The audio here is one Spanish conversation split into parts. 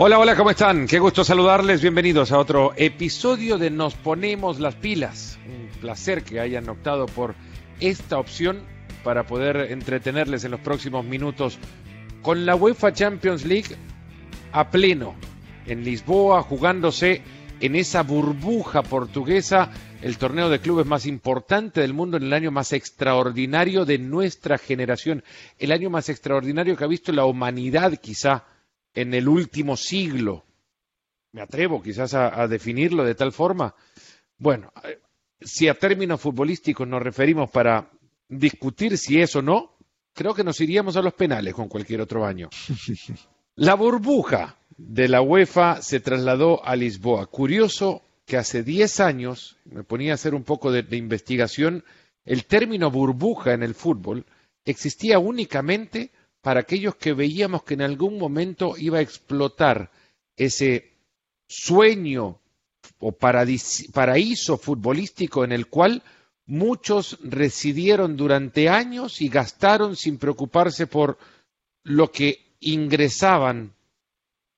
Hola, hola, ¿cómo están? Qué gusto saludarles. Bienvenidos a otro episodio de Nos Ponemos las Pilas. Un placer que hayan optado por esta opción para poder entretenerles en los próximos minutos con la UEFA Champions League a pleno en Lisboa, jugándose en esa burbuja portuguesa el torneo de clubes más importante del mundo en el año más extraordinario de nuestra generación, el año más extraordinario que ha visto la humanidad quizá en el último siglo. Me atrevo quizás a, a definirlo de tal forma. Bueno, eh, si a términos futbolísticos nos referimos para discutir si es o no, creo que nos iríamos a los penales con cualquier otro año. La burbuja de la UEFA se trasladó a Lisboa. Curioso que hace 10 años, me ponía a hacer un poco de, de, investigación, el término burbuja en el fútbol existía únicamente para aquellos que veíamos que en algún momento iba a explotar ese sueño o paraíso futbolístico en el cual muchos residieron durante años y gastaron sin preocuparse por lo que ingresaban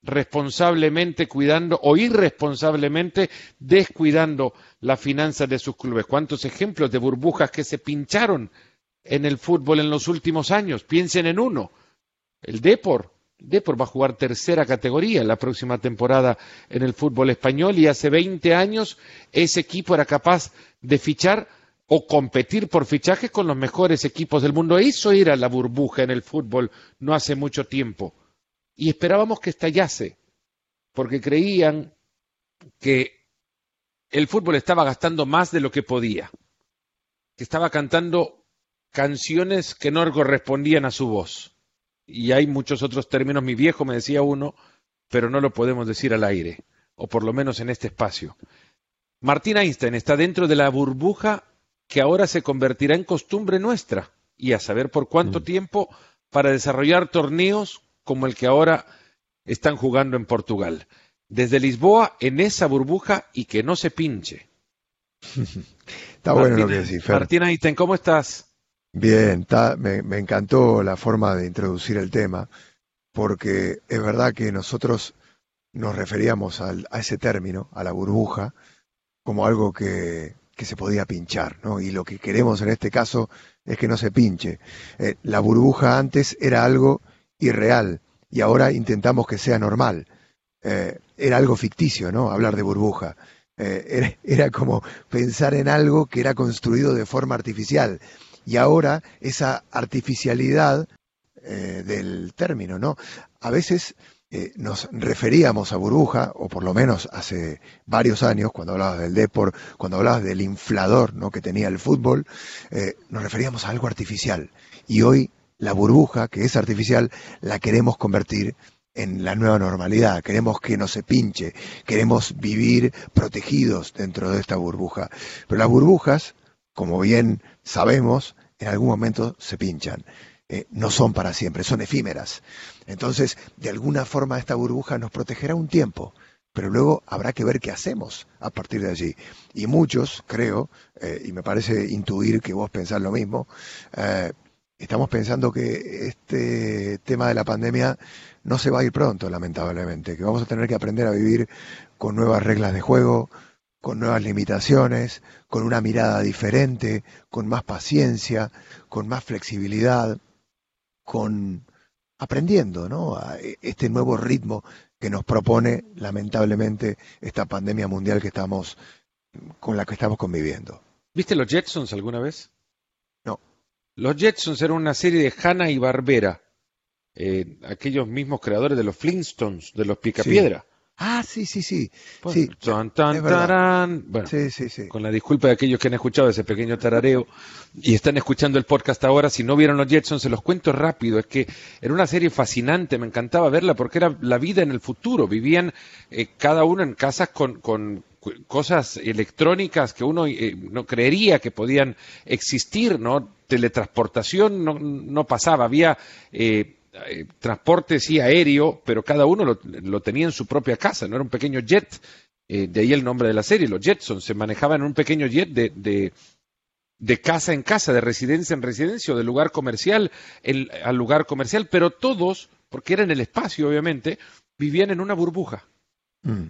responsablemente cuidando o irresponsablemente descuidando las finanzas de sus clubes. ¿Cuántos ejemplos de burbujas que se pincharon en el fútbol en los últimos años? Piensen en uno, el Depor. Depor va a jugar tercera categoría la próxima temporada en el fútbol español y hace 20 años ese equipo era capaz de fichar o competir por fichajes con los mejores equipos del mundo. Eso era la burbuja en el fútbol no hace mucho tiempo y esperábamos que estallase, porque creían que el fútbol estaba gastando más de lo que podía, que estaba cantando canciones que no correspondían a su voz. Y hay muchos otros términos, mi viejo me decía uno, pero no lo podemos decir al aire, o por lo menos en este espacio. Martín Einstein está dentro de la burbuja que ahora se convertirá en costumbre nuestra, y a saber por cuánto mm. tiempo, para desarrollar torneos como el que ahora están jugando en Portugal. Desde Lisboa, en esa burbuja y que no se pinche. está bueno lo que decís, Fer. Martín Einstein, ¿cómo estás? Bien, me, encantó la forma de introducir el tema, porque es verdad que nosotros nos referíamos al, a ese término, a la burbuja, como algo que, que, se podía pinchar, ¿no? Y lo que queremos en este caso es que no se pinche. Eh, la burbuja antes era algo irreal y ahora intentamos que sea normal. Eh, era algo ficticio, ¿no? Hablar de burbuja. Eh, era, como pensar en algo que era construido de forma artificial. Y ahora esa artificialidad eh, del término, ¿no? A veces eh, nos referíamos a burbuja, o por lo menos hace varios años, cuando hablabas del Depor, cuando hablabas del inflador ¿no? que tenía el fútbol, eh, nos referíamos a algo artificial. Y hoy la burbuja, que es artificial, la queremos convertir en la nueva normalidad, queremos que no se pinche, queremos vivir protegidos dentro de esta burbuja. Pero las burbujas, como bien sabemos, en algún momento se pinchan. Eh, no son para siempre, son efímeras. Entonces, de alguna forma esta burbuja nos protegerá un tiempo, pero luego habrá que ver qué hacemos a partir de allí. Y muchos, creo, eh, y me parece intuir que vos pensás lo mismo, eh, estamos pensando que este tema de la pandemia no se va a ir pronto, lamentablemente, que vamos a tener que aprender a vivir con nuevas reglas de juego, con nuevas limitaciones, con una mirada diferente, con más paciencia, con más flexibilidad, con aprendiendo, ¿no? A este nuevo ritmo que nos propone lamentablemente esta pandemia mundial que estamos con la que estamos conviviendo. ¿Viste los Jetsons alguna vez? Los Jetsons eran una serie de Hanna y Barbera, eh, aquellos mismos creadores de los Flintstones, de los Picapiedra. Sí. Ah, sí, sí, sí. Pues, sí tan, tan, tarán. Bueno, sí, sí, sí. con la disculpa de aquellos que han escuchado ese pequeño tarareo y están escuchando el podcast ahora, si no vieron los Jetsons, se los cuento rápido. Es que era una serie fascinante, me encantaba verla porque era la vida en el futuro. Vivían eh, cada uno en casas con, con cosas electrónicas que uno eh, no creería que podían existir, ¿no? Teletransportación no, no pasaba, había eh, eh, transporte sí aéreo, pero cada uno lo, tenía en su propia casa, no era un pequeño jet, eh, de ahí el nombre de la serie, los Jetsons, se manejaban en un pequeño jet de, de, de casa en casa, de residencia en residencia, o de lugar comercial al lugar comercial, pero todos, porque era en el espacio obviamente, vivían en una burbuja. Mm.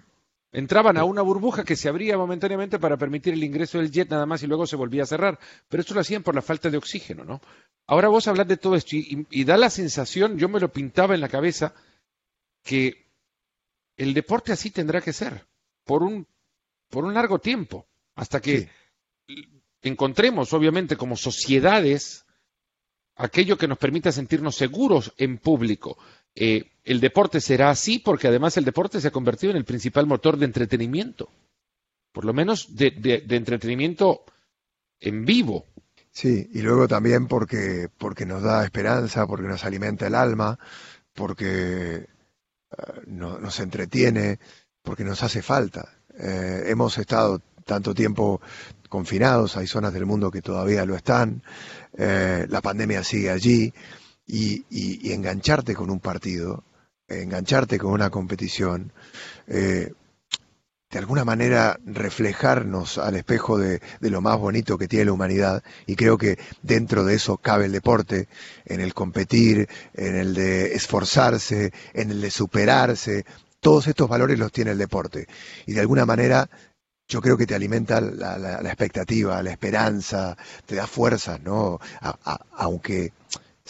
Entraban a una burbuja que se abría momentáneamente para permitir el ingreso del jet nada más y luego se volvía a cerrar. Pero eso lo hacían por la falta de oxígeno, ¿no? Ahora vos hablas de todo esto y, da la sensación, yo me lo pintaba en la cabeza, que el deporte así tendrá que ser, por un, por un largo tiempo, hasta que encontremos, obviamente, como sociedades, aquello que nos permita sentirnos seguros en público. Eh, el deporte será así porque además el deporte se ha convertido en el principal motor de entretenimiento, por lo menos de, entretenimiento en vivo. Sí, y luego también porque, porque nos da esperanza, porque nos alimenta el alma, porque eh, nos entretiene, porque nos hace falta. Eh, hemos estado tanto tiempo confinados, hay zonas del mundo que todavía lo están, la pandemia sigue allí, y, engancharte con un partido, engancharte con una competición, eh, de alguna manera reflejarnos al espejo de, lo más bonito que tiene la humanidad. Y creo que dentro de eso cabe el deporte, en el competir, en el de esforzarse, en el de superarse, todos estos valores los tiene el deporte. Y de alguna manera yo creo que te alimenta la, expectativa, la esperanza, te da fuerzas, ¿no? aunque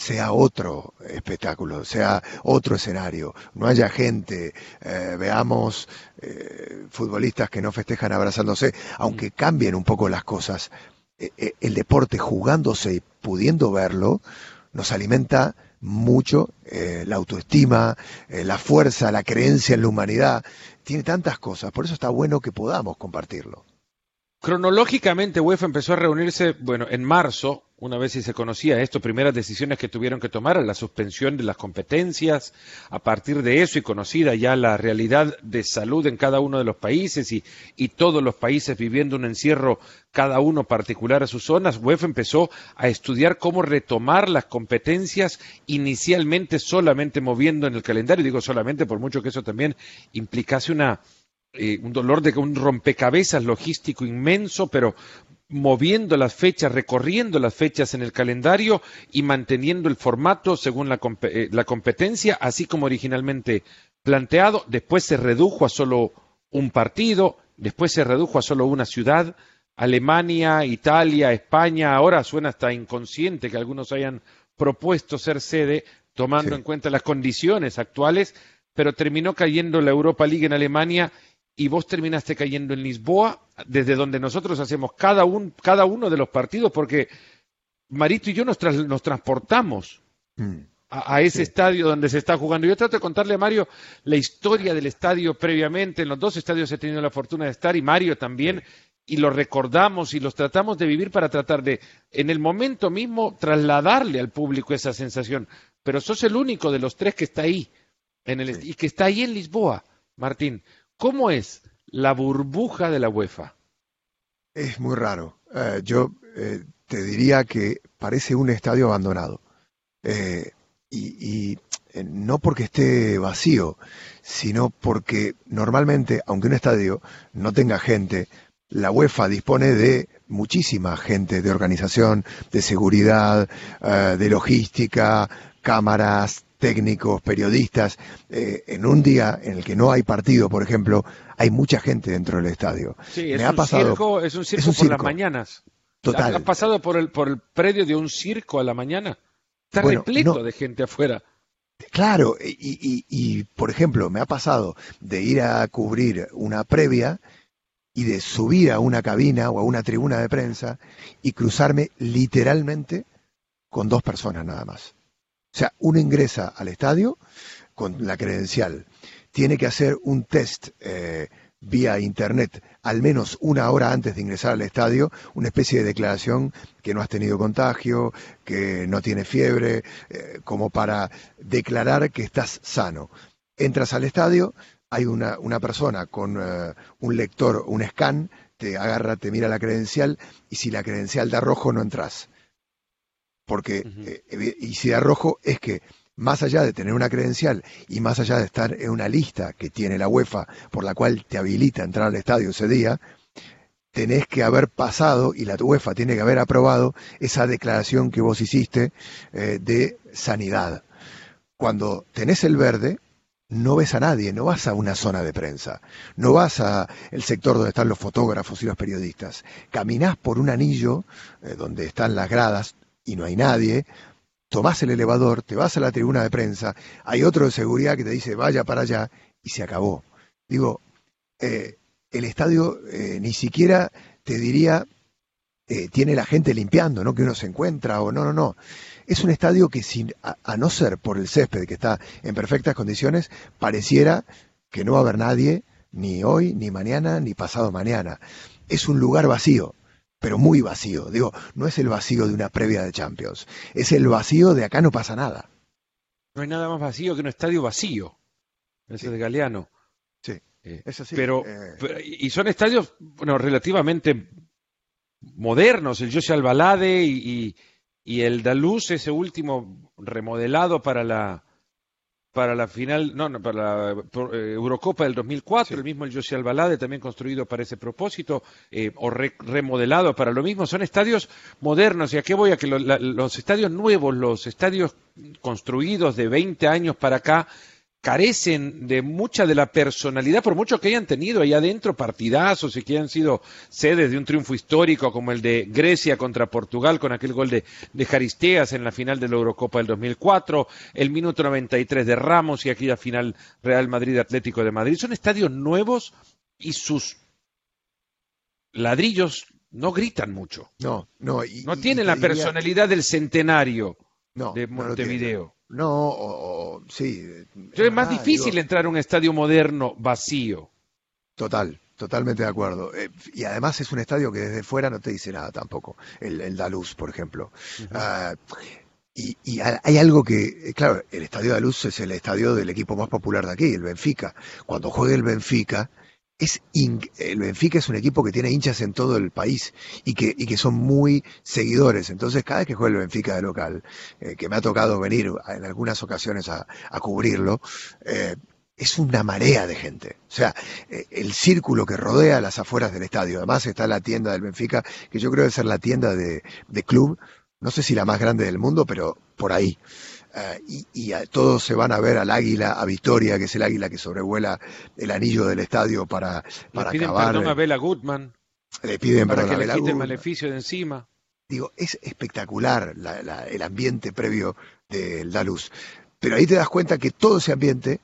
sea otro espectáculo, sea otro escenario, no haya gente, eh, veamos eh, futbolistas que no festejan abrazándose, aunque mm. cambien un poco las cosas, eh, el deporte jugándose y pudiendo verlo, nos alimenta mucho la autoestima, la fuerza, la creencia en la humanidad, tiene tantas cosas, por eso está bueno que podamos compartirlo. Cronológicamente, UEFA empezó a reunirse, bueno, en marzo, una vez si se conocía esto, primeras decisiones que tuvieron que tomar, la suspensión de las competencias, a partir de eso y conocida ya la realidad de salud en cada uno de los países y, y todos los países viviendo un encierro, cada uno particular a sus zonas, UEFA empezó a estudiar cómo retomar las competencias inicialmente solamente moviendo en el calendario, digo solamente por mucho que eso también implicase una eh, un dolor de un rompecabezas logístico inmenso, pero moviendo las fechas, recorriendo las fechas en el calendario y manteniendo el formato según la, eh, la competencia, así como originalmente planteado. Después se redujo a solo un partido, después se redujo a solo una ciudad. Alemania, Italia, España, ahora suena hasta inconsciente que algunos hayan propuesto ser sede, tomando en cuenta las condiciones actuales, pero terminó cayendo la Europa League en Alemania y vos terminaste cayendo en Lisboa, desde donde nosotros hacemos cada, cada uno de los partidos, porque Marito y yo nos, nos transportamos mm. a, ese estadio donde se está jugando. Yo trato de contarle a Mario la historia del estadio previamente. En los dos estadios he tenido la fortuna de estar y Mario también. Y lo recordamos y los tratamos de vivir para tratar de, en el momento mismo, trasladarle al público esa sensación. Pero sos el único de los tres que está ahí, en el, y que está ahí en Lisboa, Martín. ¿Cómo es la burbuja de la UEFA? Es muy raro. Eh, yo eh, te diría que parece un estadio abandonado. Eh, y, no porque esté vacío, sino porque normalmente, aunque un estadio no tenga gente, la UEFA dispone de muchísima gente de organización, de seguridad, de logística, cámaras, técnicos, periodistas, eh, en un día en el que no hay partido, por ejemplo, hay mucha gente dentro del estadio. Sí, es, un circo, es un circo por las mañanas. Total. ¿Has pasado por el, por el predio de un circo a la mañana? Está repleto de gente afuera. Claro, y, y, por ejemplo, me ha pasado de ir a cubrir una previa y de subir a una cabina o a una tribuna de prensa y cruzarme literalmente con dos personas nada más. O sea, uno ingresa al estadio con la credencial, tiene que hacer un test eh, vía internet al menos una hora antes de ingresar al estadio, una especie de declaración que no has tenido contagio, que no tienes fiebre, eh, como para declarar que estás sano. Entras al estadio, hay una, una persona con eh, un lector, un scan, te agarra, te mira la credencial y si la credencial da rojo no entras. Porque, eh, y si da rojo, es que más allá de tener una credencial y más allá de estar en una lista que tiene la UEFA por la cual te habilita a entrar al estadio ese día, tenés que haber pasado y la UEFA tiene que haber aprobado esa declaración que vos hiciste eh, de sanidad. Cuando tenés el verde, no ves a nadie, no vas a una zona de prensa, no vas a el sector donde están los fotógrafos y los periodistas. Caminás por un anillo eh, donde están las gradas y no hay nadie, tomás el elevador, te vas a la tribuna de prensa, hay otro de seguridad que te dice vaya para allá y se acabó. Digo, eh, el estadio eh, ni siquiera te diría tiene la gente limpiando, no que uno se encuentra o no, no, no es un estadio que sin, a, no ser por el césped que está en perfectas condiciones, pareciera que no va a haber nadie ni hoy, ni mañana, ni pasado mañana. Es un lugar vacío, pero muy vacío. Digo, no es el vacío de una previa de Champions, es el vacío de acá no pasa nada. No hay nada más vacío que un estadio vacío. Ese de Galeano. Sí, eh, es así. Pero, eh. y son estadios, bueno, relativamente modernos. El José Albalade y, y el Daluz, ese último remodelado para la para la final, no, no para la eh, Eurocopa del 2004, el mismo el José Albalade también construido para ese propósito, eh, o remodelado para lo mismo, son estadios modernos, y a qué voy a que los estadios nuevos, los estadios construidos de 20 años para acá, carecen de mucha de la personalidad, por mucho que hayan tenido ahí adentro partidazos y que hayan sido sedes de un triunfo histórico como el de Grecia contra Portugal con aquel gol de, de Jaristeas en la final de la Eurocopa del 2004, el minuto 93 de Ramos y aquella final Real Madrid Atlético de Madrid. Son estadios nuevos y sus ladrillos no gritan mucho. No, no. no tienen la personalidad del centenario de Montevideo. No, o, sí. es más difícil entrar a un estadio moderno vacío. Total, totalmente de acuerdo. Eh, y además es un estadio que desde fuera no te dice nada tampoco. El, el Daluz, por ejemplo. Ah, y, hay algo que, eh, claro, el estadio Daluz es el estadio del equipo más popular de aquí, el Benfica. Cuando juegue el Benfica, es el Benfica es un equipo que tiene hinchas en todo el país y que, y que son muy seguidores. Entonces, cada vez que juega el Benfica de local, eh, que me ha tocado venir en algunas ocasiones a, cubrirlo, eh, es una marea de gente. O sea, eh, el círculo que rodea las afueras del estadio. Además está la tienda del Benfica, que yo creo que debe ser la tienda de, de club, no sé si la más grande del mundo, pero por ahí. Eh, y, todos se van a ver al águila, a Victoria, que es el águila que sobrevuela el anillo del estadio para, para le piden acabar. Perdón a Bela Goodman. Le piden para que le quite el maleficio de encima. Digo, es espectacular el ambiente previo del Daluz. Pero ahí te das cuenta que todo ese ambiente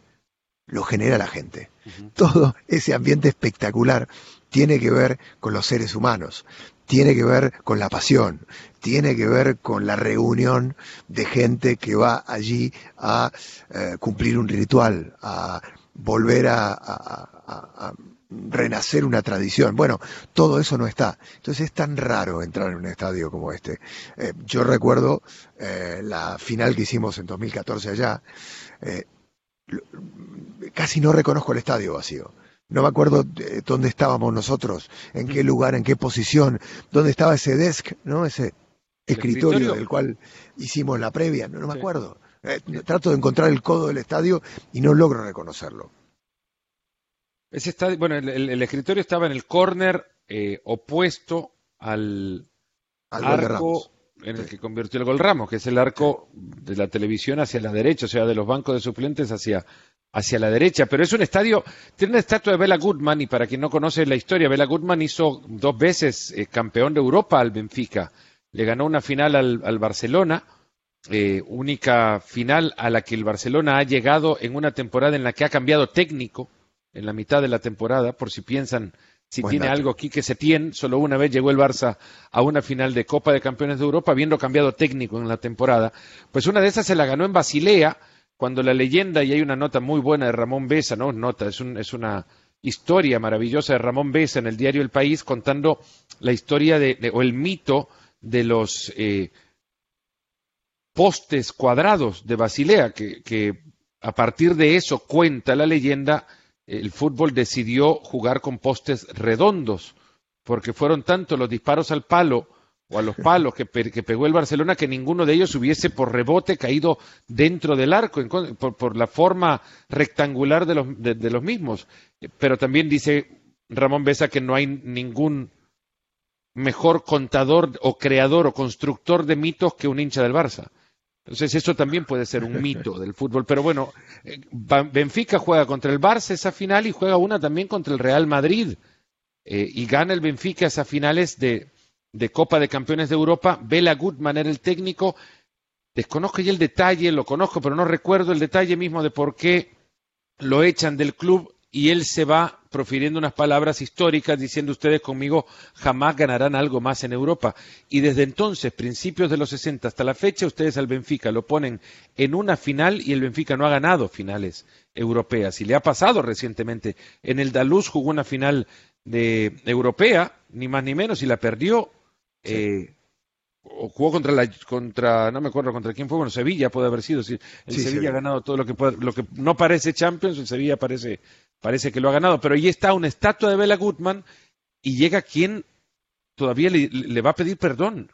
lo genera la gente. Todo ese ambiente espectacular tiene que ver con los seres humanos tiene que ver con la pasión, tiene que ver con la reunión de gente que va allí a eh, cumplir un ritual, a volver a, renacer una tradición. Bueno, todo eso no está. Entonces es tan raro entrar en un estadio como este. Eh, yo recuerdo eh, la final que hicimos en 2014 allá. casi no reconozco el estadio vacío no me acuerdo dónde estábamos nosotros, en qué lugar, en qué posición, dónde estaba ese desk, ¿no? Ese escritorio, del cual hicimos la previa, no, me acuerdo. Eh, trato de encontrar el codo del estadio y no logro reconocerlo. Ese estadio, bueno, el, escritorio estaba en el córner eh, opuesto al, arco en el que convirtió el gol Ramos, que es el arco de la televisión hacia la derecha, o sea, de los bancos de suplentes hacia, hacia la derecha, pero es un estadio, tiene una estatua de Bela Goodman y para quien no conoce la historia, Bela Goodman hizo dos veces eh, campeón de Europa al Benfica, le ganó una final al, Barcelona, eh, única final a la que el Barcelona ha llegado en una temporada en la que ha cambiado técnico en la mitad de la temporada, por si piensan si tiene algo aquí que se tiene, solo una vez llegó el Barça a una final de Copa de Campeones de Europa, habiendo cambiado técnico en la temporada, pues una de esas se la ganó en Basilea, cuando la leyenda, y hay una nota muy buena de Ramón Besa, no nota, es, es una historia maravillosa de Ramón Besa en el diario El País contando la historia de, o el mito de los eh, postes cuadrados de Basilea, que, que a partir de eso cuenta la leyenda, el fútbol decidió jugar con postes redondos, porque fueron tanto los disparos al palo o a los palos que, pegó el Barcelona que ninguno de ellos hubiese por rebote caído dentro del arco por, la forma rectangular de los, de, los mismos. Pero también dice Ramón Besa que no hay ningún mejor contador o creador o constructor de mitos que un hincha del Barça. Entonces eso también puede ser un mito del fútbol. Pero bueno, eh, Benfica juega contra el Barça esa final y juega una también contra el Real Madrid. Eh, y gana el Benfica esas finales de, de Copa de Campeones de Europa. Bela Gutmann era el técnico. Desconozco ya el detalle, lo conozco, pero no recuerdo el detalle mismo de por qué lo echan del club y él se va profiriendo unas palabras históricas diciendo ustedes conmigo jamás ganarán algo más en Europa. Y desde entonces, principios de los 60 hasta la fecha, ustedes al Benfica lo ponen en una final y el Benfica no ha ganado finales europeas. Y le ha pasado recientemente. En el Daluz jugó una final de europea, ni más ni menos, y la perdió. Eh, o jugó contra la contra no me acuerdo contra quién fue bueno Sevilla puede haber sido si el Sevilla ha ganado todo lo que lo que no parece Champions el Sevilla parece parece que lo ha ganado. Pero ahí está una estatua de Bela Gutmann y llega quien todavía le, va a pedir perdón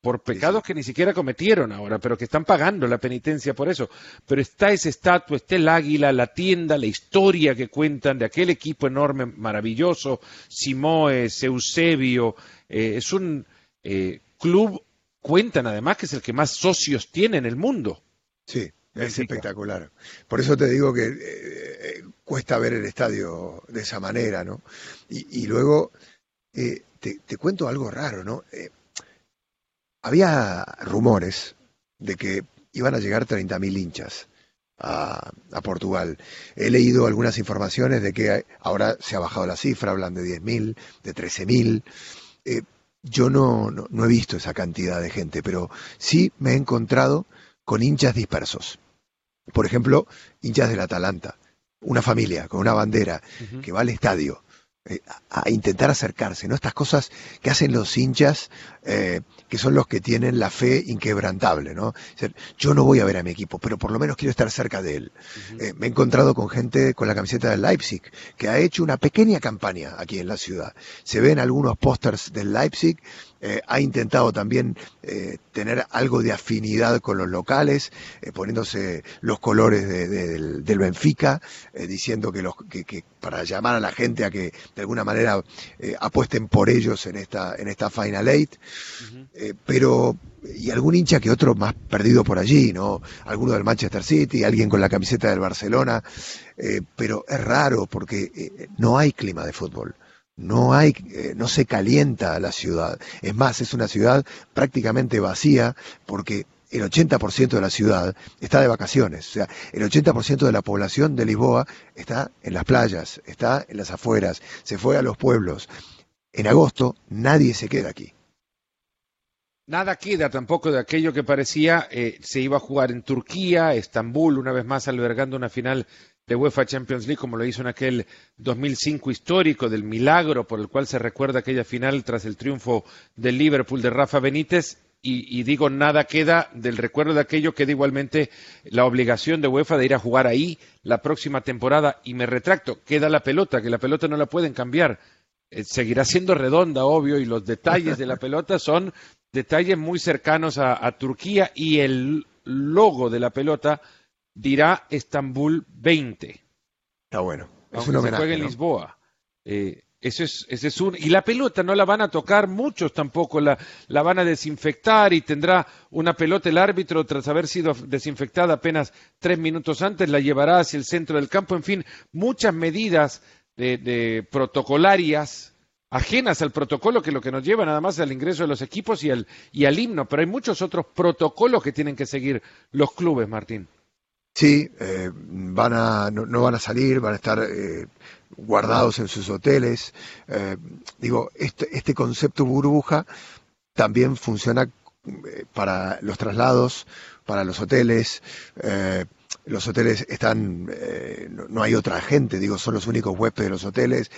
por pecados que ni siquiera cometieron ahora, pero que están pagando la penitencia por eso. Pero está esa estatua, está el águila, la tienda, la historia que cuentan de aquel equipo enorme, maravilloso, Simoes, Eusebio, eh, es un, eh, club cuentan además que es el que más socios tiene en el mundo. Sí, es espectacular. Por eso te digo que eh, eh, cuesta ver el estadio de esa manera, ¿no? Y, luego te, cuento algo raro, ¿no? había rumores de que iban a llegar 30.000 hinchas. A, a, Portugal. He leído algunas informaciones de que ahora se ha bajado la cifra, hablan de 10.000, de 13.000. Eh, yo no, no, he visto esa cantidad de gente, pero sí me he encontrado con hinchas dispersos. Por ejemplo, hinchas del Atalanta, una familia con una bandera que va al estadio eh, a, intentar acercarse, ¿no? Estas cosas que hacen los hinchas, eh, que son los que tienen la fe inquebrantable, ¿no? yo no voy a ver a mi equipo, pero por lo menos quiero estar cerca de él. Eh, me he encontrado con gente con la camiseta del Leipzig, que ha hecho una pequeña campaña aquí en la ciudad. Se ven algunos pósters del Leipzig eh, ha intentado también eh, tener algo de afinidad con los locales, eh, poniéndose los colores del, Benfica, diciendo que, los, que, para llamar a la gente a que de alguna manera apuesten por ellos en esta, en esta Final Eight. Pero y algún hincha que otro más perdido por allí, ¿no? Alguno del Manchester City, alguien con la camiseta del Barcelona, pero es raro porque no hay clima de fútbol no hay, eh, no se calienta la ciudad. Es más, es una ciudad prácticamente vacía porque el 80% de la ciudad está de vacaciones. O sea, el 80% de la población de Lisboa está en las playas, está en las afueras, se fue a los pueblos. En agosto nadie se queda aquí. Nada queda tampoco de aquello que parecía eh, se iba a jugar en Turquía, Estambul, una vez más albergando una final de UEFA Champions League, como lo hizo en aquel 2005 histórico del milagro por el cual se recuerda aquella final tras el triunfo del Liverpool de Rafa Benítez. Y, digo, nada queda del recuerdo de aquello, queda igualmente la obligación de UEFA de ir a jugar ahí la próxima temporada. Y me retracto, queda la pelota, que la pelota no la pueden cambiar. Eh, seguirá siendo redonda, obvio, y los detalles de la pelota son detalles muy cercanos a Turquía y el logo de la pelota dirá Estambul 20. Está bueno. Es un homenaje, se juega en Lisboa. Eh, ese es, ese es un, y la pelota no la van a tocar muchos tampoco, la, la van a desinfectar y tendrá una pelota el árbitro tras haber sido desinfectada apenas tres minutos antes, la llevará hacia el centro del campo, en fin, muchas medidas de, de protocolarias ajenas al protocolo que lo que nos lleva nada más al ingreso de los equipos y al, himno, pero hay muchos otros protocolos que tienen que seguir los clubes, Martín. Sí, eh, van a, no, van a salir, van a estar eh, guardados en sus hoteles. Eh, digo, este, este concepto burbuja también funciona para los traslados, para los hoteles. Los hoteles están, no, hay otra gente, digo, son los únicos huéspedes de los hoteles.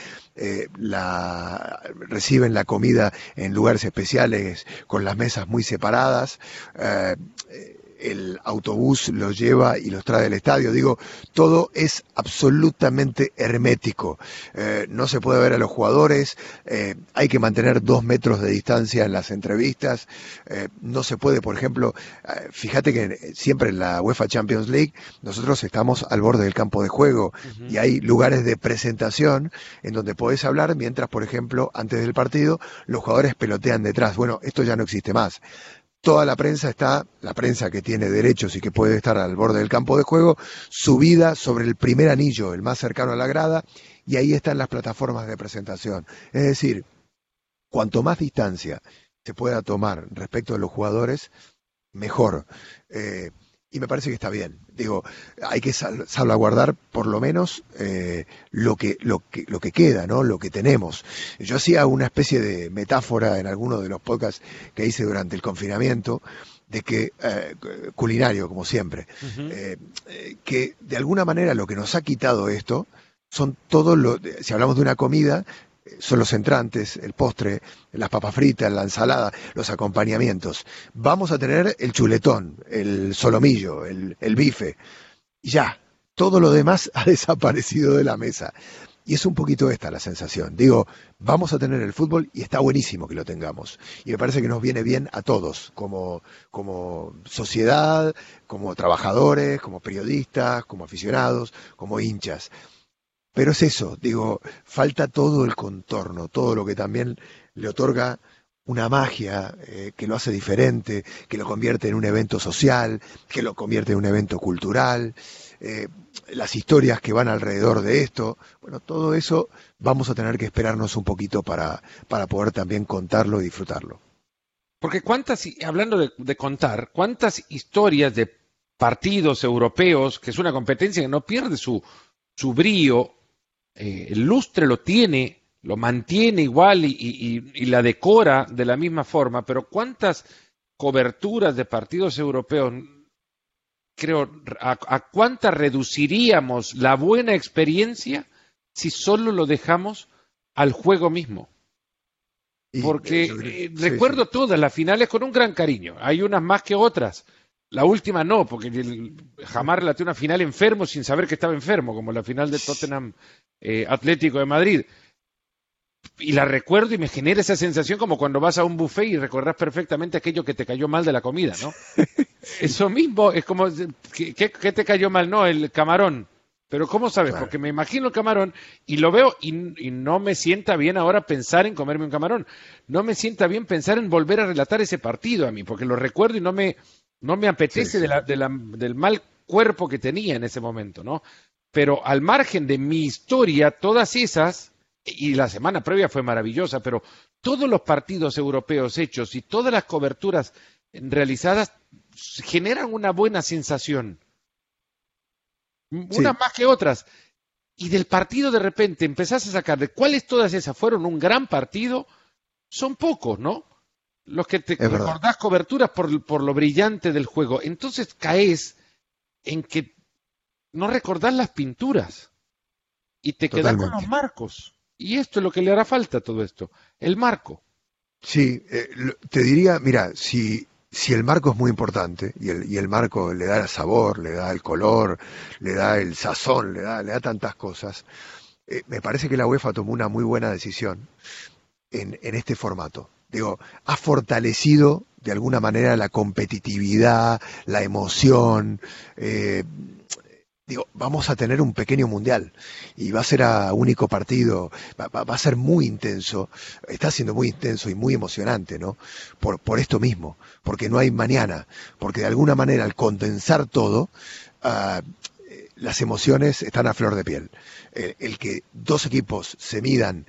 la, reciben la comida en lugares especiales con las mesas muy separadas el autobús los lleva y los trae al estadio. Digo, todo es absolutamente hermético. Eh, no se puede ver a los jugadores, eh, hay que mantener dos metros de distancia en las entrevistas. Eh, no se puede, por ejemplo, fíjate que siempre en la UEFA Champions League nosotros estamos al borde del campo de juego y hay lugares de presentación en donde podés hablar mientras, por ejemplo, antes del partido los jugadores pelotean detrás. Bueno, esto ya no existe más toda la prensa está, la prensa que tiene derechos y que puede estar al borde del campo de juego, subida sobre el primer anillo, el más cercano a la grada, y ahí están las plataformas de presentación. Es decir, cuanto más distancia se pueda tomar respecto de los jugadores, mejor. Eh, y me parece que está bien. Digo, hay que salvaguardar por lo menos eh, lo, que, lo, que, lo que queda, ¿no? Lo que tenemos. Yo hacía una especie de metáfora en alguno de los podcasts que hice durante el confinamiento, de que, eh, culinario, como siempre, eh, que de alguna manera lo que nos ha quitado esto son todos los, si hablamos de una comida, son los entrantes, el postre, las papas fritas, la ensalada, los acompañamientos. Vamos a tener el chuletón, el solomillo, el, bife. Y ya, todo lo demás ha desaparecido de la mesa. Y es un poquito esta la sensación. Digo, vamos a tener el fútbol y está buenísimo que lo tengamos. Y me parece que nos viene bien a todos, como, como sociedad, como trabajadores, como periodistas, como aficionados, como hinchas. Pero es eso, digo, falta todo el contorno, todo lo que también le otorga una magia eh, que lo hace diferente, que lo convierte en un evento social, que lo convierte en un evento cultural, eh, las historias que van alrededor de esto, bueno, todo eso vamos a tener que esperarnos un poquito para, para poder también contarlo y disfrutarlo. Porque cuántas, hablando de, de contar, cuántas historias de partidos europeos, que es una competencia que no pierde su, su brío eh, el lustre lo tiene, lo mantiene igual y, la decora de la misma forma, pero ¿cuántas coberturas de partidos europeos, creo, a, cuántas reduciríamos la buena experiencia si solo lo dejamos al juego mismo? Porque eh, recuerdo todas las finales con un gran cariño. Hay unas más que otras. La última no, porque jamás relaté una final enfermo sin saber que estaba enfermo, como la final de Tottenham eh, Atlético de Madrid. Y la recuerdo y me genera esa sensación como cuando vas a un buffet y recordás perfectamente aquello que te cayó mal de la comida, ¿no? Eso mismo es como, ¿qué, ¿qué, te cayó mal? No, el camarón. Pero ¿cómo sabes? Porque me imagino el camarón y lo veo y, no me sienta bien ahora pensar en comerme un camarón. No me sienta bien pensar en volver a relatar ese partido a mí, porque lo recuerdo y no me, no me apetece del mal cuerpo que tenía en ese momento, ¿no? Pero al margen de mi historia, todas esas, y la semana previa fue maravillosa, pero todos los partidos europeos hechos y todas las coberturas realizadas generan una buena sensación. Unas más que otras. Y del partido de repente empezás a sacar de cuáles todas esas fueron un gran partido, son pocos, ¿no? Los que te recordás coberturas por, por, lo brillante del juego. Entonces caes en que no recordás las pinturas y te quedas con los marcos. Y esto es lo que le hará falta a todo esto, el marco. Sí, eh, te diría, mira, si, si el marco es muy importante y el, y el marco le da el sabor, le da el color, le da el sazón, le da, le da tantas cosas, eh, me parece que la UEFA tomó una muy buena decisión en, en este formato digo, ha fortalecido de alguna manera la competitividad, la emoción. Eh, digo, vamos a tener un pequeño mundial y va a ser a único partido, va, a ser muy intenso, está siendo muy intenso y muy emocionante, ¿no? Por, por esto mismo, porque no hay mañana, porque de alguna manera al condensar todo, ah, las emociones están a flor de piel. el que dos equipos se midan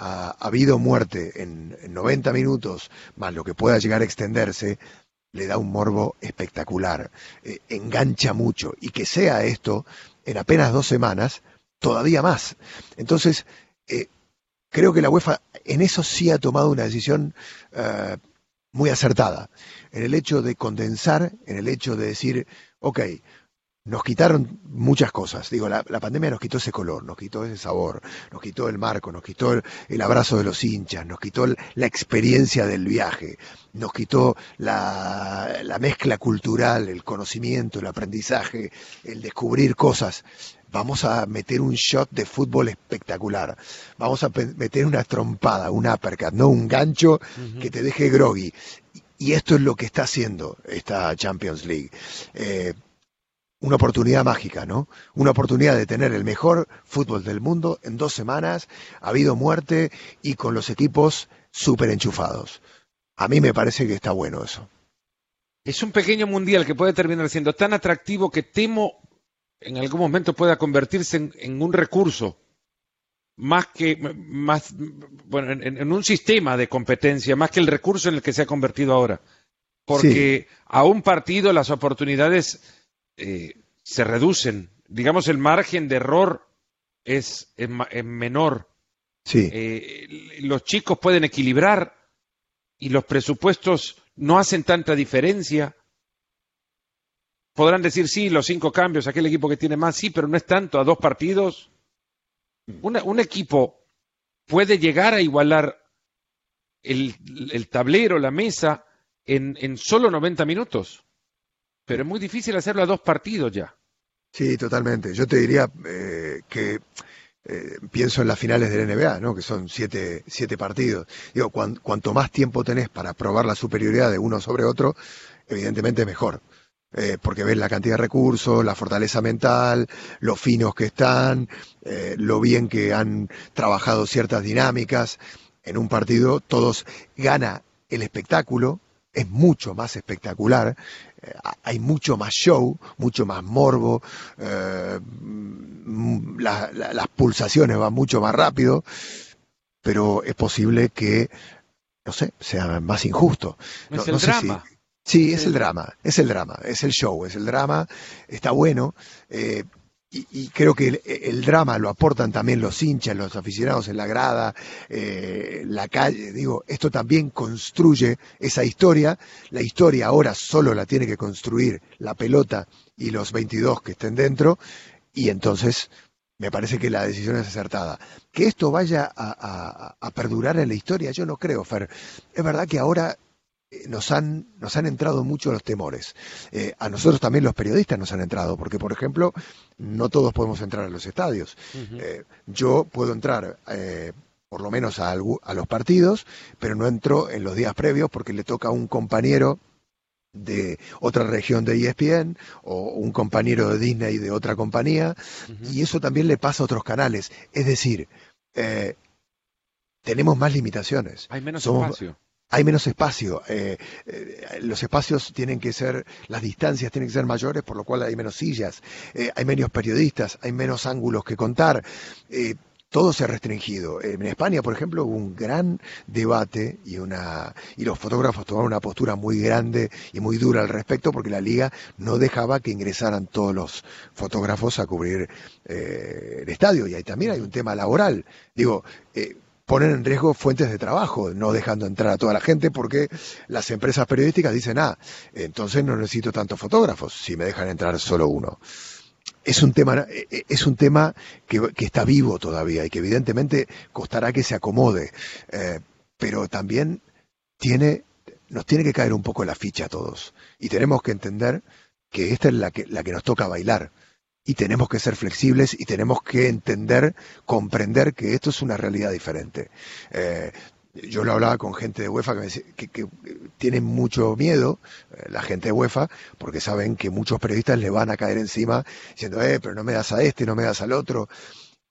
ha, habido muerte en, 90 minutos, más lo que pueda llegar a extenderse, le da un morbo espectacular, eh, engancha mucho, y que sea esto en apenas dos semanas, todavía más. Entonces, eh, creo que la UEFA en eso sí ha tomado una decisión eh, muy acertada, en el hecho de condensar, en el hecho de decir, ok, nos quitaron muchas cosas. Digo, la, pandemia nos quitó ese color, nos quitó ese sabor, nos quitó el marco, nos quitó el, abrazo de los hinchas, nos quitó la experiencia del viaje, nos quitó la, la, mezcla cultural, el conocimiento, el aprendizaje, el descubrir cosas. Vamos a meter un shot de fútbol espectacular. Vamos a meter una trompada, un uppercut, no un gancho que te deje groggy. Y esto es lo que está haciendo esta Champions League. Eh, una oportunidad mágica, ¿no? Una oportunidad de tener el mejor fútbol del mundo en dos semanas, ha habido muerte y con los equipos súper enchufados. A mí me parece que está bueno eso. es un pequeño mundial que puede terminar siendo tan atractivo que temo en algún momento pueda convertirse en, un recurso más que más bueno en, un sistema de competencia más que el recurso en el que se ha convertido ahora porque a un partido las oportunidades eh, se reducen digamos el margen de error es, menor sí. Eh, los chicos pueden equilibrar y los presupuestos no hacen tanta diferencia. Podrán decir, sí, los cinco cambios, aquel equipo que tiene más, sí, pero no es tanto, a dos partidos. un equipo puede llegar a igualar el, tablero, la mesa, en, en, solo 90 minutos. Pero es muy difícil hacerlo a dos partidos ya. Sí, totalmente. Yo te diría eh, que eh, pienso en las finales del NBA, ¿no? que son siete, siete partidos. Digo, cuanto más tiempo tenés para probar la superioridad de uno sobre otro, evidentemente mejor. Eh, porque ves la cantidad de recursos, la fortaleza mental, lo finos que están, lo bien que han trabajado ciertas dinámicas. En un partido todos gana el espectáculo, es mucho más espectacular, hay mucho más show, mucho más morbo, eh, las pulsaciones van mucho más rápido, pero es posible que, no sé, sea más injusto. es el drama. sí, es el drama, es el drama, es el show, es el drama, está bueno. Eh, y, creo que el, drama lo aportan también los hinchas, los aficionados en la grada, eh, la calle. Digo, esto también construye esa historia. La historia ahora solo la tiene que construir la pelota y los 22 que estén dentro. Y entonces me parece que la decisión es acertada. Que esto vaya a, a perdurar en la historia, yo no creo, Fer. Es verdad que ahora nos han, nos han entrado mucho los temores. Eh, a nosotros también los periodistas nos han entrado, porque por ejemplo, no todos podemos entrar a los estadios. Eh, yo puedo entrar por lo menos a, a, los partidos, pero no entro en los días previos porque le toca a un compañero de otra región de ESPN o un compañero de Disney de otra compañía, y eso también le pasa a otros canales. Es decir, tenemos más limitaciones. Hay menos espacio hay menos espacio. Eh, eh, los espacios tienen que ser, las distancias tienen que ser mayores, por lo cual hay menos sillas, eh, hay menos periodistas, hay menos ángulos que contar. todo se ha restringido. En España, por ejemplo, hubo un gran debate y, una, y los fotógrafos tomaron una postura muy grande y muy dura al respecto porque la liga no dejaba que ingresaran todos los fotógrafos a cubrir el estadio. Y ahí también hay un tema laboral. Digo, ponen en riesgo fuentes de trabajo, no dejando entrar a toda la gente porque las empresas periodísticas dicen, ah, entonces no necesito tantos fotógrafos si me dejan entrar solo uno. Es un tema, es un tema que, está vivo todavía y que evidentemente costará que se acomode, eh, pero también tiene, nos tiene que caer un poco la ficha a todos y tenemos que entender que esta es la que, la que nos toca bailar y tenemos que ser flexibles y tenemos que entender, comprender que esto es una realidad diferente. Eh, yo lo hablaba con gente de UEFA que, que, tienen mucho miedo, eh, la gente de UEFA, porque saben que muchos periodistas le van a caer encima diciendo, eh, pero no me das a este, no me das al otro.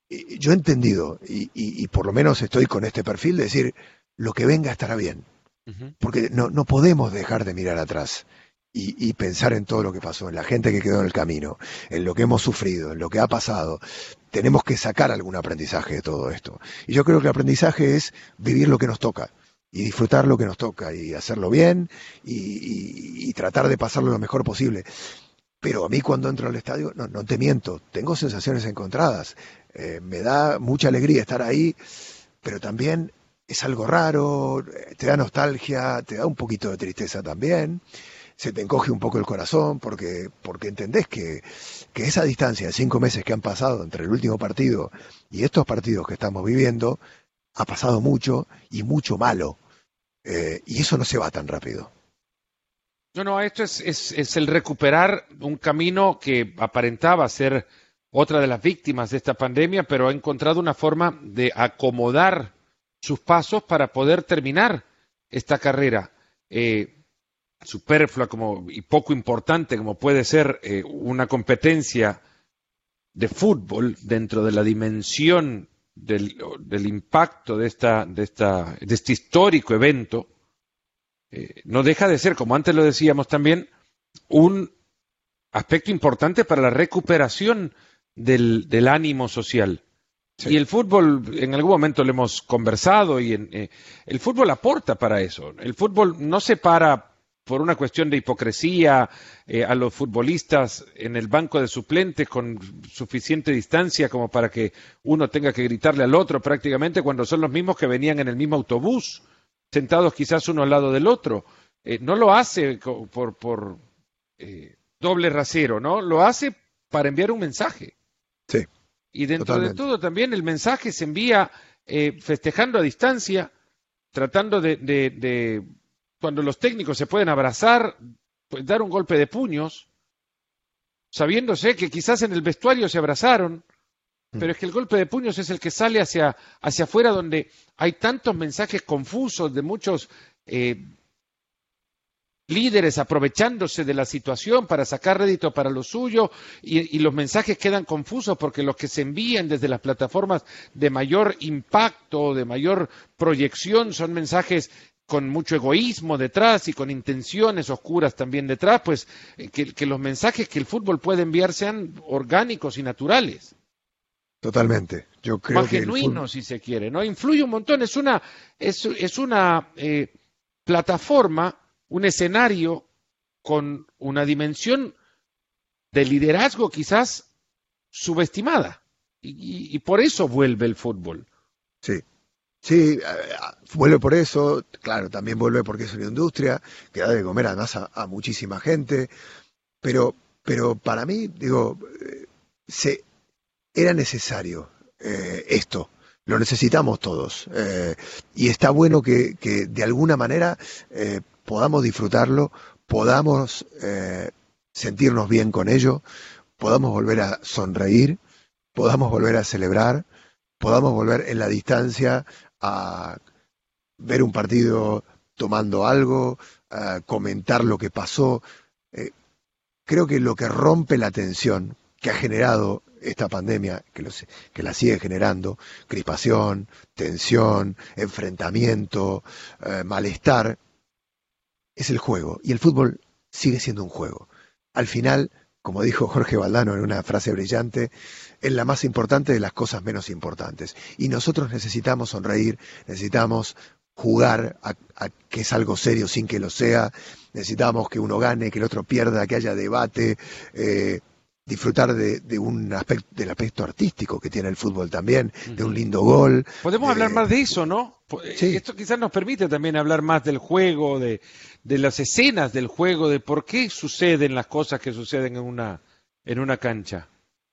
yo he entendido, y, por lo menos estoy con este perfil, de decir, lo que venga estará bien. Porque no, no podemos dejar de mirar atrás y, pensar en todo lo que pasó, en la gente que quedó en el camino, en lo que hemos sufrido, en lo que ha pasado. Tenemos que sacar algún aprendizaje de todo esto. Y yo creo que el aprendizaje es vivir lo que nos toca y disfrutar lo que nos toca y hacerlo bien y, tratar de pasarlo lo mejor posible. Pero a mí cuando entro al estadio, no, no te miento, tengo sensaciones encontradas. Eh, me da mucha alegría estar ahí, pero también es algo raro, te da nostalgia, te da un poquito de tristeza también se te encoge un poco el corazón porque, porque entendés que, que esa distancia de cinco meses que han pasado entre el último partido y estos partidos que estamos viviendo, ha pasado mucho y mucho malo. Eh, y eso no se va tan rápido. No, no, esto es, es, el recuperar un camino que aparentaba ser otra de las víctimas de esta pandemia, pero ha encontrado una forma de acomodar sus pasos para poder terminar esta carrera. Eh, superflua como, y poco importante como puede ser eh, una competencia de fútbol dentro de la dimensión del, del impacto de, esta, de, esta, de este histórico evento, eh, no deja de ser, como antes lo decíamos también, un aspecto importante para la recuperación del, ánimo social. Y el fútbol, en algún momento lo hemos conversado, y eh, el fútbol aporta para eso. El fútbol no se para por una cuestión de hipocresía eh, a los futbolistas en el banco de suplentes con suficiente distancia como para que uno tenga que gritarle al otro prácticamente cuando son los mismos que venían en el mismo autobús, sentados quizás uno al lado del otro. Eh, no lo hace por, por eh, doble rasero, ¿no? Lo hace para enviar un mensaje. Sí. Y dentro de todo también el mensaje se envía festejando a distancia, tratando de cuando los técnicos se pueden abrazar, pues, dar un golpe de puños, sabiéndose que quizás en el vestuario se abrazaron, mm. pero es que el golpe de puños es el que sale hacia, hacia afuera donde hay tantos mensajes confusos de muchos eh, líderes aprovechándose de la situación para sacar rédito para lo suyo y, y, los mensajes quedan confusos porque los que se envían desde las plataformas de mayor impacto, de mayor proyección, son mensajes con mucho egoísmo detrás y con intenciones oscuras también detrás, pues eh, que, los mensajes que el fútbol puede enviar sean orgánicos y naturales. Totalmente. Yo creo Más genuinos, si se quiere, ¿no? Influye un montón. Es una, es, es una eh, plataforma, un escenario con una dimensión de liderazgo quizás subestimada. y por eso vuelve el fútbol. Sí, Sí, vuelve por eso, claro, también vuelve porque es una industria que da de comer además a, muchísima gente, pero, pero para mí, digo, eh, se, era necesario eh, esto, lo necesitamos todos, eh, y está bueno que, que de alguna manera podamos disfrutarlo, podamos sentirnos bien con ello, podamos volver a sonreír, podamos volver a celebrar, podamos volver en la distancia a ver un partido tomando algo, a comentar lo que pasó. Eh, creo que lo que rompe la tensión que ha generado esta pandemia, que, que la sigue generando, crispación, tensión, enfrentamiento, eh, malestar, es el juego. Y el fútbol sigue siendo un juego. Al final, como dijo Jorge Valdano en una frase brillante, es la más importante de las cosas menos importantes. Y nosotros necesitamos sonreír, necesitamos jugar a, que es algo serio sin que lo sea, necesitamos que uno gane, que el otro pierda, que haya debate, eh, disfrutar de, un aspecto, del aspecto artístico que tiene el fútbol también, de un lindo gol. Podemos hablar más de eso, ¿no? Esto quizás nos permite también hablar más del juego, de, de las escenas del juego, de por qué suceden las cosas que suceden en una, en una cancha.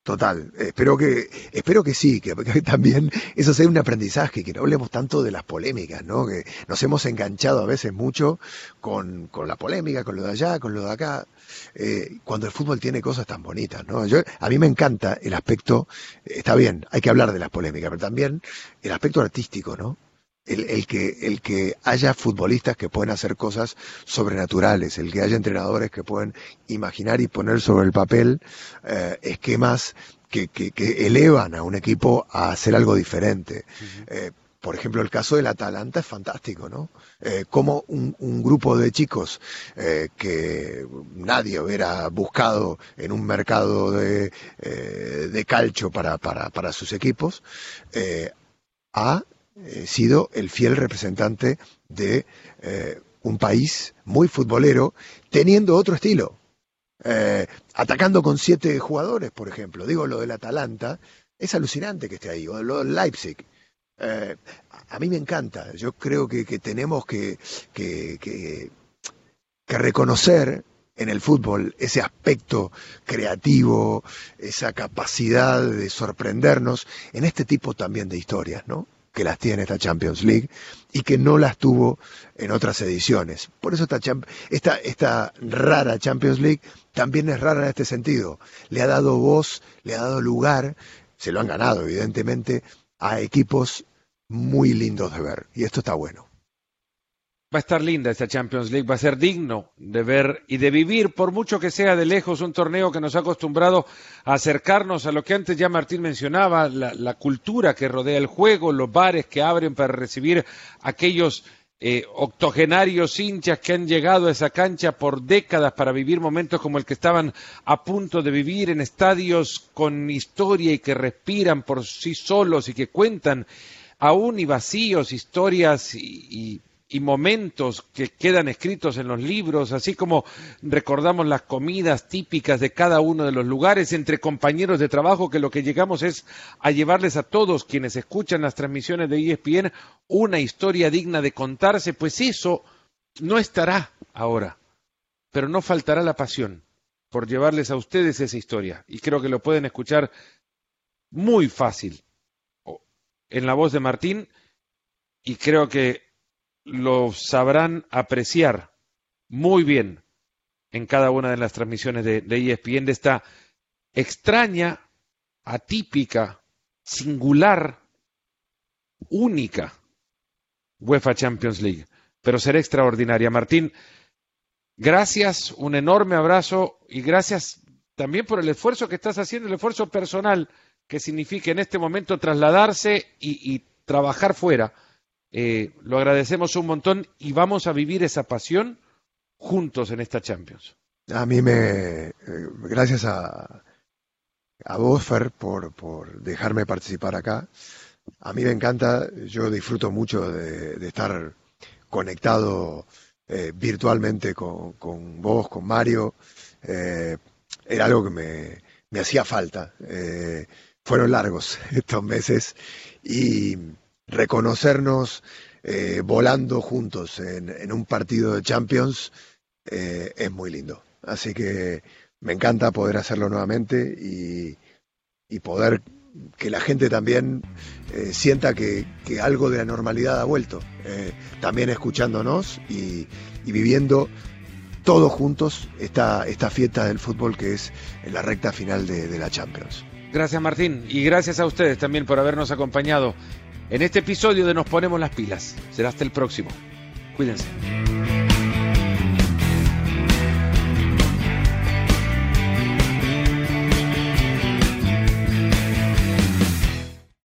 Total, espero que, espero que sí, que, también eso sea un aprendizaje, que no hablemos tanto de las polémicas, ¿no? Que nos hemos enganchado a veces mucho con, con la polémica, con lo de allá, con lo de acá, eh, cuando el fútbol tiene cosas tan bonitas, ¿no? Yo, a mí me encanta el aspecto, está bien, hay que hablar de las polémicas, pero también el aspecto artístico, ¿no? El, que, el que haya futbolistas que pueden hacer cosas sobrenaturales, el que haya entrenadores que pueden imaginar y poner sobre el papel eh, esquemas que, que, elevan a un equipo a hacer algo diferente. Eh, por ejemplo, el caso del Atalanta es fantástico, ¿no? Eh, como un, grupo de chicos que nadie hubiera buscado en un mercado de, de calcho para, para, para sus equipos, ha He sido el fiel representante de eh, un país muy futbolero, teniendo otro estilo. Eh, atacando con siete jugadores, por ejemplo. Digo, lo del Atalanta, es alucinante que esté ahí, o lo del Leipzig. Eh, a mí me encanta. Yo creo que, tenemos que, que, que, reconocer en el fútbol ese aspecto creativo, esa capacidad de sorprendernos en este tipo también de historias, ¿no? Que las tiene esta Champions League y que no las tuvo en otras ediciones. Por eso esta, esta, esta rara Champions League también es rara en este sentido. Le ha dado voz, le ha dado lugar, se lo han ganado evidentemente, a equipos muy lindos de ver. Y esto está bueno. Va a estar linda esta Champions League, va a ser digno de ver y de vivir, por mucho que sea de lejos, un torneo que nos ha acostumbrado a acercarnos a lo que antes ya Martín mencionaba, la, cultura que rodea el juego, los bares que abren para recibir aquellos eh, octogenarios hinchas que han llegado a esa cancha por décadas para vivir momentos como el que estaban a punto de vivir en estadios con historia y que respiran por sí solos y que cuentan aún y vacíos historias y y momentos que quedan escritos en los libros, así como recordamos las comidas típicas de cada uno de los lugares entre compañeros de trabajo, que lo que llegamos es a llevarles a todos quienes escuchan las transmisiones de ESPN una historia digna de contarse, pues eso no estará ahora, pero no faltará la pasión por llevarles a ustedes esa historia, y creo que lo pueden escuchar muy fácil en la voz de Martín, y creo que lo sabrán apreciar muy bien en cada una de las transmisiones de, de ESPN de esta extraña, atípica, singular, única UEFA Champions League. Pero será extraordinaria. Martín, gracias, un enorme abrazo y gracias también por el esfuerzo que estás haciendo, el esfuerzo personal que significa en este momento trasladarse y, y trabajar fuera eh, lo agradecemos un montón y vamos a vivir esa pasión juntos en esta Champions. A mí me. Eh, gracias a, a vos, Fer, por, por dejarme participar acá. A mí me encanta, yo disfruto mucho de, estar conectado eh, virtualmente con, vos, con Mario. era algo que me, me hacía falta. fueron largos estos meses y reconocernos eh, volando juntos en, un partido de Champions eh, es muy lindo. Así que me encanta poder hacerlo nuevamente y, poder que la gente también eh, sienta que, algo de la normalidad ha vuelto, también escuchándonos y, viviendo todos juntos esta, esta fiesta del fútbol que es en la recta final de la Champions. Gracias Martín y gracias a ustedes también por habernos acompañado en este episodio de Nos Ponemos las Pilas. Será hasta el próximo. Cuídense.